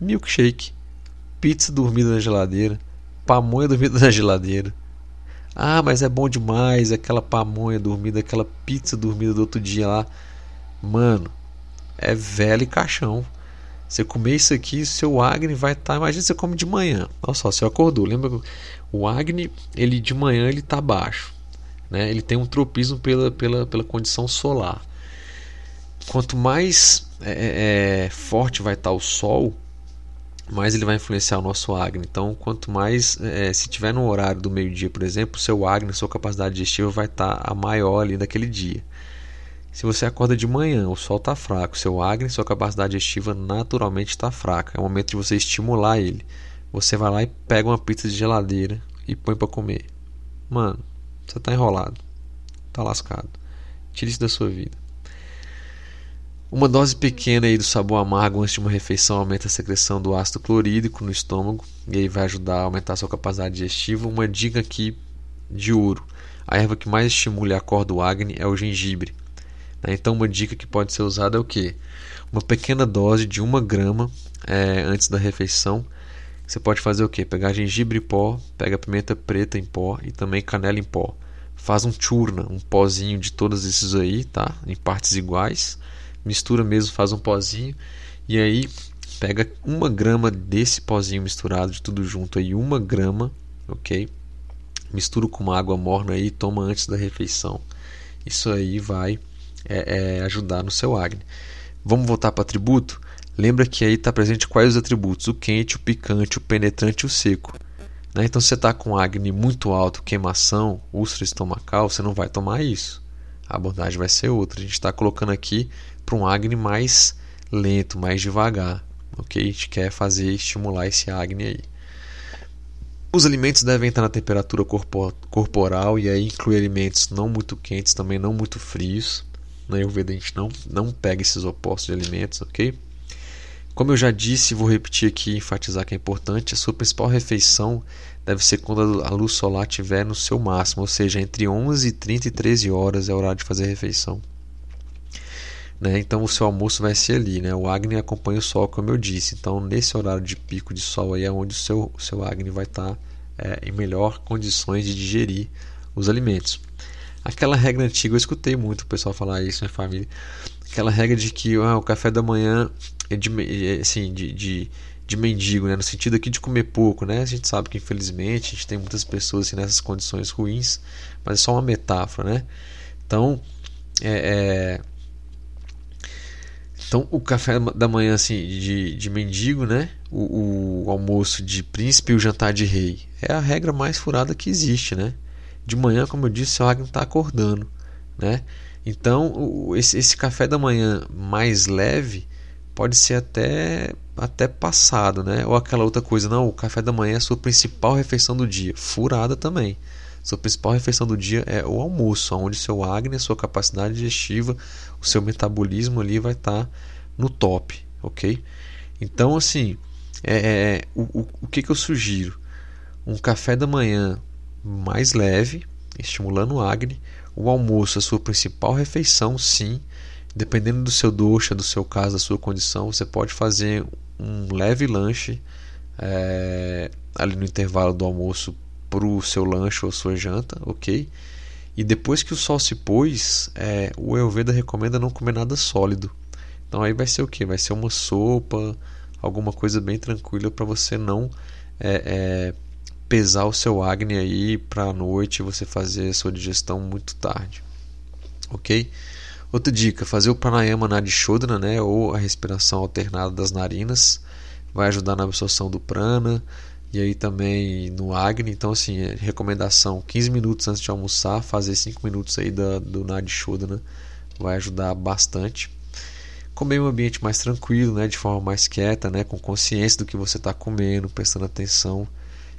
milkshake, pizza dormida na geladeira, pamonha dormida [laughs] na geladeira. Ah, mas é bom demais aquela pamonha dormida, aquela pizza dormida do outro dia lá. Mano, é velho e caixão. Você comer isso aqui, seu Agni vai estar. Tá, imagina você come de manhã. Olha só, você acordou. Lembra o Agni, ele de manhã ele tá baixo, né? Ele tem um tropismo pela, pela, pela condição solar. Quanto mais é, é, é forte vai estar o Sol, mais ele vai influenciar o nosso Agni. Então, quanto mais, é, se tiver no horário do meio-dia, por exemplo, seu Agni, sua capacidade digestiva vai estar a maior ali daquele dia. Se você acorda de manhã, o sol está fraco, seu Agni, sua capacidade digestiva naturalmente está fraca. É o momento de você estimular ele. Você vai lá e pega uma pizza de geladeira e põe para comer. Mano, você está enrolado. Está lascado. Tire isso da sua vida. Uma dose pequena aí do sabor amargo antes de uma refeição aumenta a secreção do ácido clorídrico no estômago e aí vai ajudar a aumentar a sua capacidade digestiva. Uma dica aqui de ouro: a erva que mais estimula e acorda o Agni é o gengibre. Né? Então, uma dica que pode ser usada é o que? Uma pequena dose de uma grama é, antes da refeição. Você pode fazer o que? Pegar gengibre em pó, pega pimenta preta em pó e também canela em pó. Faz um churna, um pozinho de todos esses aí, tá? Em partes iguais. Mistura mesmo, faz um pozinho. E aí pega uma grama desse pozinho misturado de tudo junto aí, uma grama, ok? Mistura com uma água morna aí, toma antes da refeição. Isso aí vai é, é, ajudar no seu Agni. Vamos voltar para atributo? Lembra que aí está presente quais os atributos? O quente, o picante, o penetrante e o seco. Né? Então, se você está com Agni muito alto, queimação, úlcera estomacal, você não vai tomar isso. A abordagem vai ser outra. A gente está colocando aqui para um Agni mais lento, mais devagar. Ok? A gente quer fazer, estimular esse Agni aí. Os alimentos devem estar na temperatura corporal e aí inclui alimentos não muito quentes, também não muito frios na Ayurveda a gente não, não pega esses opostos de alimentos, ok? Como eu já disse, vou repetir aqui e enfatizar que é importante, a sua principal refeição deve ser quando a luz solar estiver no seu máximo, ou seja, entre 11 e 30 e 13 horas é o horário de fazer a refeição. Né? Então o seu almoço vai ser ali, né? O Agni acompanha o sol, como eu disse. Então nesse horário de pico de sol aí é onde o seu, o seu Agni vai estar tá, é, em melhor condições de digerir os alimentos. Aquela regra antiga, eu escutei muito o pessoal falar isso na família. Aquela regra de que ah, o café da manhã é de, é, assim, de, de, de, mendigo, né? no sentido aqui de comer pouco. Né? A gente sabe que infelizmente a gente tem muitas pessoas assim, nessas condições ruins, mas é só uma metáfora. Né? Então, é, é... Então, o café da manhã assim, de, de mendigo, né? O, o, almoço de príncipe e o jantar de rei. É a regra mais furada que existe, né? de manhã, como eu disse, seu Agni está acordando, né? Então, esse, esse café da manhã mais leve pode ser até até passado, né? Ou aquela outra coisa, não, o café da manhã é a sua principal refeição do dia, furada também. Sua principal refeição do dia é o almoço, onde seu Agni, sua capacidade digestiva, seu metabolismo ali vai estar tá no top, ok? Então, assim, é, é, o, o, o que, que eu sugiro? Um café da manhã mais leve, estimulando o Agni. O almoço, a sua principal refeição, sim. Dependendo do seu doxa, do seu caso, da sua condição, você pode fazer um leve lanche é, ali no intervalo do almoço para o seu lanche ou sua janta, ok? E depois que o sol se pôs, é, o Ayurveda recomenda não comer nada sólido. Então aí vai ser o que? Vai ser uma sopa, alguma coisa bem tranquila para você não é, é, pesar o seu Agni aí para a noite você fazer a sua digestão muito tarde. Ok? Outra dica, fazer o pranayama nadishodhana, né, ou a respiração alternada das narinas, vai ajudar na absorção do prana e aí também no Agni. Então assim, é recomendação 15 minutos antes de almoçar, fazer 5 minutos aí da, do nadishodhana vai ajudar bastante. Comer em um ambiente mais tranquilo, né, de forma mais quieta, né, com consciência do que você está comendo, prestando atenção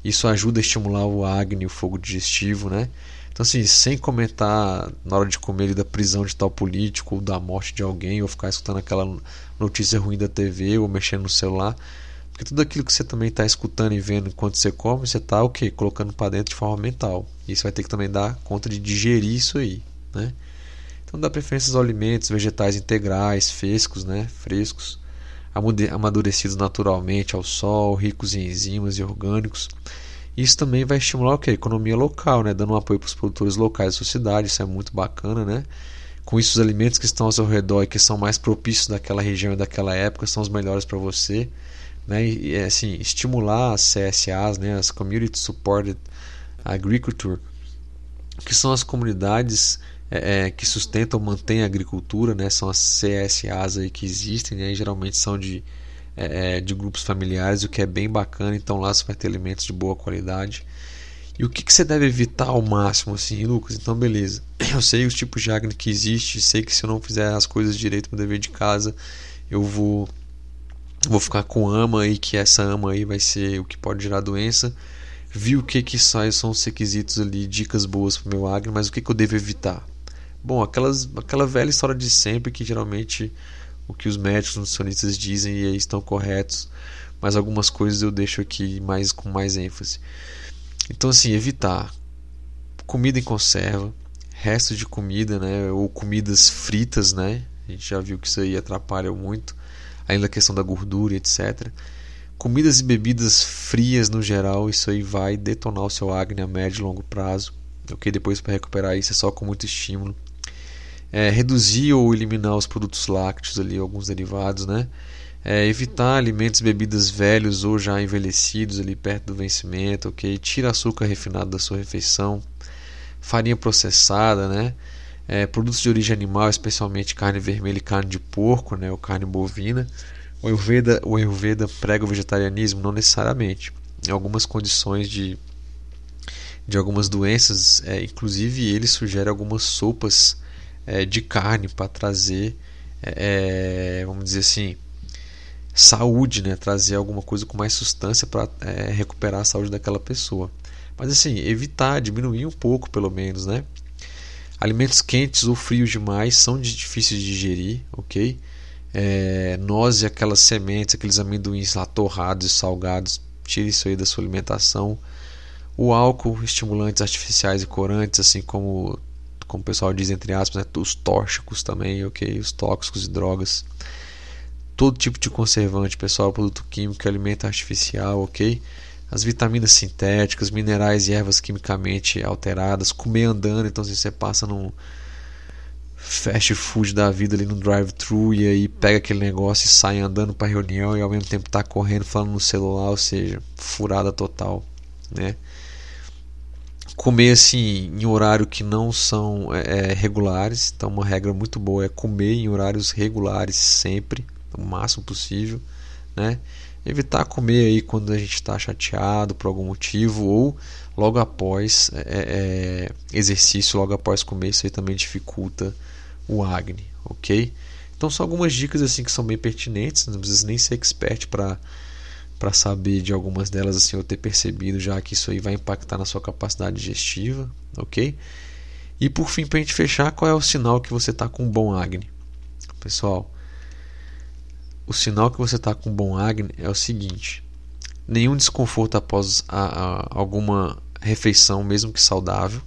isso ajuda a estimular o Agni, o fogo digestivo, né? Então, assim, sem comentar na hora de comer da prisão de tal político, ou da morte de alguém, ou ficar escutando aquela notícia ruim da TV, ou mexendo no celular. Porque tudo aquilo que você também está escutando e vendo enquanto você come, você está o quê? Colocando para dentro de forma mental. E você vai ter que também dar conta de digerir isso aí, né? Então dá preferência aos alimentos vegetais integrais, frescos, né? Frescos. amadurecidos naturalmente ao sol, ricos em enzimas e orgânicos. Isso também vai estimular o que? A economia local, né? dando um apoio para os produtores locais da sua cidade, isso é muito bacana, né? Com isso, os alimentos que estão ao seu redor e que são mais propícios daquela região e daquela época são os melhores para você. Né? E assim, estimular as CSAs, né? as Community Supported Agriculture, que são as comunidades é, é, que sustentam, mantêm a agricultura, né? São as CSAs aí que existem, né? E geralmente são de, é, é, de grupos familiares, o que é bem bacana. Então lá você vai ter alimentos de boa qualidade. E o que, que você deve evitar ao máximo, assim, Lucas? Então, beleza. [clears throat] Eu sei os tipos de acne que existe, sei que se eu não fizer as coisas direito no dever de casa, eu vou vou ficar com ama e que essa ama aí vai ser o que pode gerar doença. Vi o que que sai, são os requisitos ali, dicas boas para o meu acne, mas o que, que eu devo evitar? Bom, aquelas, aquela velha história de sempre que geralmente o que os médicos nutricionistas dizem e aí estão corretos, mas algumas coisas eu deixo aqui mais com mais ênfase. Então assim, evitar comida em conserva, restos de comida, né, ou comidas fritas, né? A gente já viu que isso aí atrapalha muito, além da questão da gordura, etc. Comidas e bebidas frias no geral, isso aí vai detonar o seu acne a médio e longo prazo. Ok, depois para recuperar isso é só com muito estímulo é, reduzir ou eliminar os produtos lácteos ali, alguns derivados, né? É, evitar alimentos e bebidas velhos ou já envelhecidos ali perto do vencimento, ok? Tira açúcar refinado da sua refeição, farinha processada, né? É, produtos de origem animal, especialmente carne vermelha e carne de porco, né? Ou carne bovina. O Ayurveda, o Ayurveda prega o vegetarianismo? Não necessariamente. Em algumas condições de, de algumas doenças, é, inclusive ele sugere algumas sopas é, de carne para trazer, é, é, vamos dizer assim, saúde, né? trazer alguma coisa com mais substância para é, recuperar a saúde daquela pessoa. Mas assim, evitar, diminuir um pouco pelo menos, né? Alimentos quentes ou frios demais são difíceis de digerir, ok? É, e aquelas sementes, aqueles amendoins lá torrados e salgados, tire isso aí da sua alimentação. O álcool, estimulantes artificiais e corantes, assim como como o pessoal diz entre aspas, né, os tóxicos também, ok? Os tóxicos e drogas. Todo tipo de conservante, pessoal, produto químico, alimento artificial, ok? As vitaminas sintéticas, minerais e ervas quimicamente alteradas, comer andando, então se você passa num fast food da vida ali no drive-thru e aí pega aquele negócio e sai andando para reunião e ao mesmo tempo tá correndo falando no celular, ou seja, furada total, né? comer assim em horário que não são é, é, regulares. Então uma regra muito boa é comer em horários regulares sempre, o máximo possível, né? Evitar comer aí quando a gente está chateado por algum motivo ou logo após é, é, é, exercício, logo após comer, isso aí também dificulta o acne, ok? Então são algumas dicas assim que são bem pertinentes, não precisa nem ser expert para para saber de algumas delas assim eu ter percebido já que isso aí vai impactar na sua capacidade digestiva, ok? E por fim, para a gente fechar, qual é o sinal que você está com bom acne? Pessoal, o sinal que você está com bom acne é o seguinte: nenhum desconforto após a, a, alguma refeição, mesmo que saudável,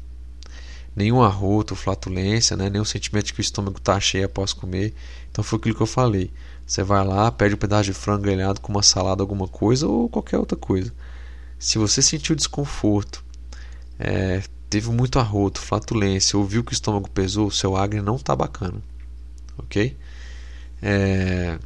nenhum arroto, flatulência, né? nenhum sentimento que o estômago está cheio após comer. Então foi aquilo que eu falei. Você vai lá, pede um pedaço de frango grelhado com uma salada, alguma coisa ou qualquer outra coisa. Se você sentiu desconforto, é, teve muito arroto, flatulência, ouviu que o estômago pesou, o seu acne não está bacana, ok? É...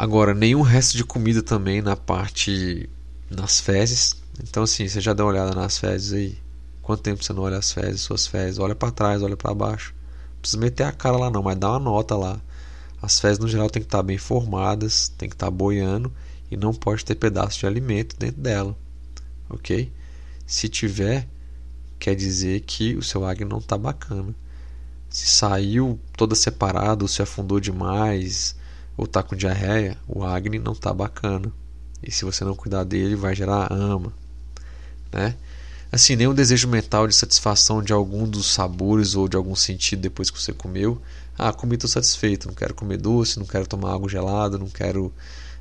Agora, nenhum resto de comida também na parte nas fezes. Então, assim, você já deu uma olhada nas fezes aí? Quanto tempo você não olha as fezes, suas fezes? Olha para trás, olha para baixo. Não precisa meter a cara lá não, mas dá uma nota lá. As fezes no geral tem que estar bem formadas, tem que estar boiando e não pode ter pedaço de alimento dentro dela, ok? Se tiver, quer dizer que o seu acne não está bacana. Se saiu toda separada, ou se afundou demais, ou está com diarreia, o acne não está bacana. E se você não cuidar dele, vai gerar ama, né? Assim, nenhum desejo mental de satisfação de algum dos sabores ou de algum sentido depois que você comeu ah, comi, estou satisfeito, não quero comer doce, não quero tomar água gelada, não quero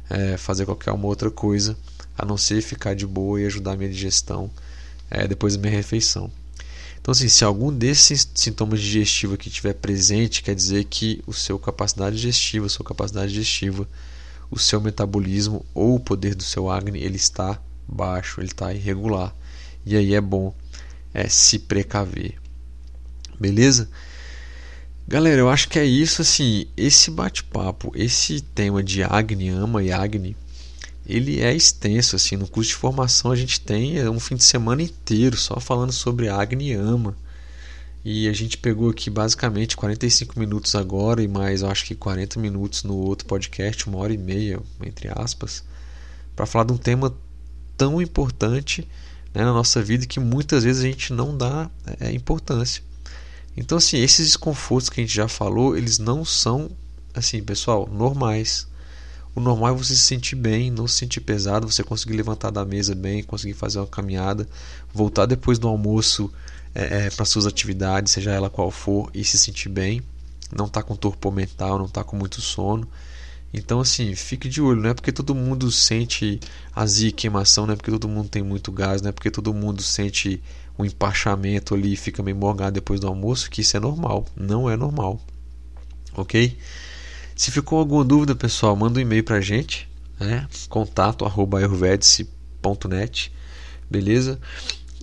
é, fazer qualquer uma outra coisa, a não ser ficar de boa e ajudar a minha digestão é, depois da minha refeição. Então, assim, se algum desses sintomas digestivos aqui estiver presente, quer dizer que o seu capacidade digestiva, sua capacidade digestiva, o seu metabolismo ou o poder do seu acne, ele está baixo, ele está irregular. E aí é bom é, se precaver. Beleza? Galera, eu acho que é isso assim, esse bate-papo, esse tema de Agni, ama e Agni, ele é extenso assim, no curso de formação a gente tem é, um fim de semana inteiro só falando sobre Agni ama. E a gente pegou aqui basicamente 45 minutos agora e mais, eu acho que 40 minutos no outro podcast, uma hora e meia, entre aspas, para falar de um tema tão importante né, na nossa vida que muitas vezes a gente não dá é, importância. Então, assim, esses desconfortos que a gente já falou, eles não são, assim, pessoal, normais. O normal é você se sentir bem, não se sentir pesado, você conseguir levantar da mesa bem, conseguir fazer uma caminhada, voltar depois do almoço é, é, para suas atividades, seja ela qual for, e se sentir bem. Não tá com torpor mental, não tá com muito sono. Então, assim, fique de olho, não é porque todo mundo sente azia e queimação, não é porque todo mundo tem muito gás, não é porque todo mundo sente um empachamento ali e fica meio morgado depois do almoço, que isso é normal. Não é normal. Ok? Se ficou alguma dúvida, pessoal, manda um e-mail pra gente, né? contato arroba ayurvedice.net, beleza?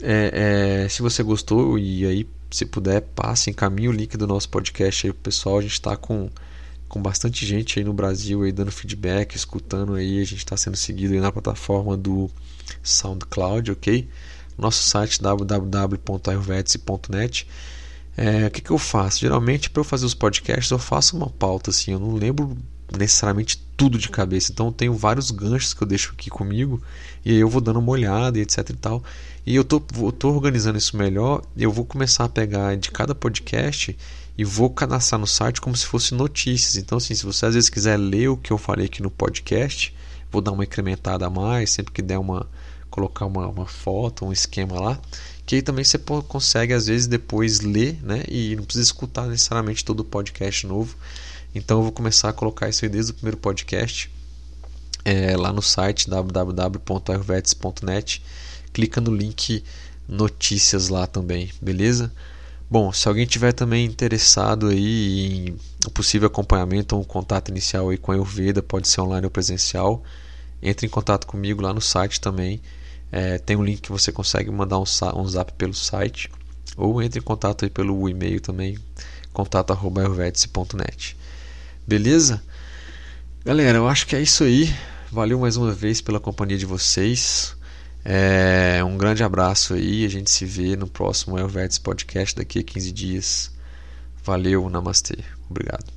É, é, se você gostou e aí, se puder, passe, encaminhe o link do nosso podcast aí pro pessoal. A gente está com com bastante gente aí no Brasil aí dando feedback, escutando aí, a gente está sendo seguido aí na plataforma do SoundCloud, ok? Nosso site www.ayurvedice.net é, O que, que eu faço? Geralmente para eu fazer os podcasts eu faço uma pauta assim, eu não lembro necessariamente tudo de cabeça, então eu tenho vários ganchos que eu deixo aqui comigo e aí eu vou dando uma olhada e etc e tal. E eu tô, eu tô organizando isso melhor, eu vou começar a pegar de cada podcast e vou cadastrar no site como se fosse notícias. Então, assim, se você às vezes quiser ler o que eu falei aqui no podcast, vou dar uma incrementada a mais, sempre que der uma colocar uma, uma foto, um esquema lá, que aí também você consegue às vezes depois ler, né? E não precisa escutar necessariamente todo o podcast novo. Então eu vou começar a colocar isso aí desde o primeiro podcast é, lá no site www.ayurvedics.net. Clica no link notícias lá também, beleza? Bom, se alguém tiver também interessado aí em possível acompanhamento ou um contato inicial aí com a Ayurveda, pode ser online ou presencial, entre em contato comigo lá no site também. É, tem um link que você consegue mandar um, um zap pelo site ou entre em contato aí pelo e-mail também, contato@ayurvedice.net. Beleza? Galera, eu acho que é isso aí. Valeu mais uma vez pela companhia de vocês. É, um grande abraço aí. A gente se vê no próximo Elvertes Podcast daqui a 15 dias. Valeu, namastê. Obrigado.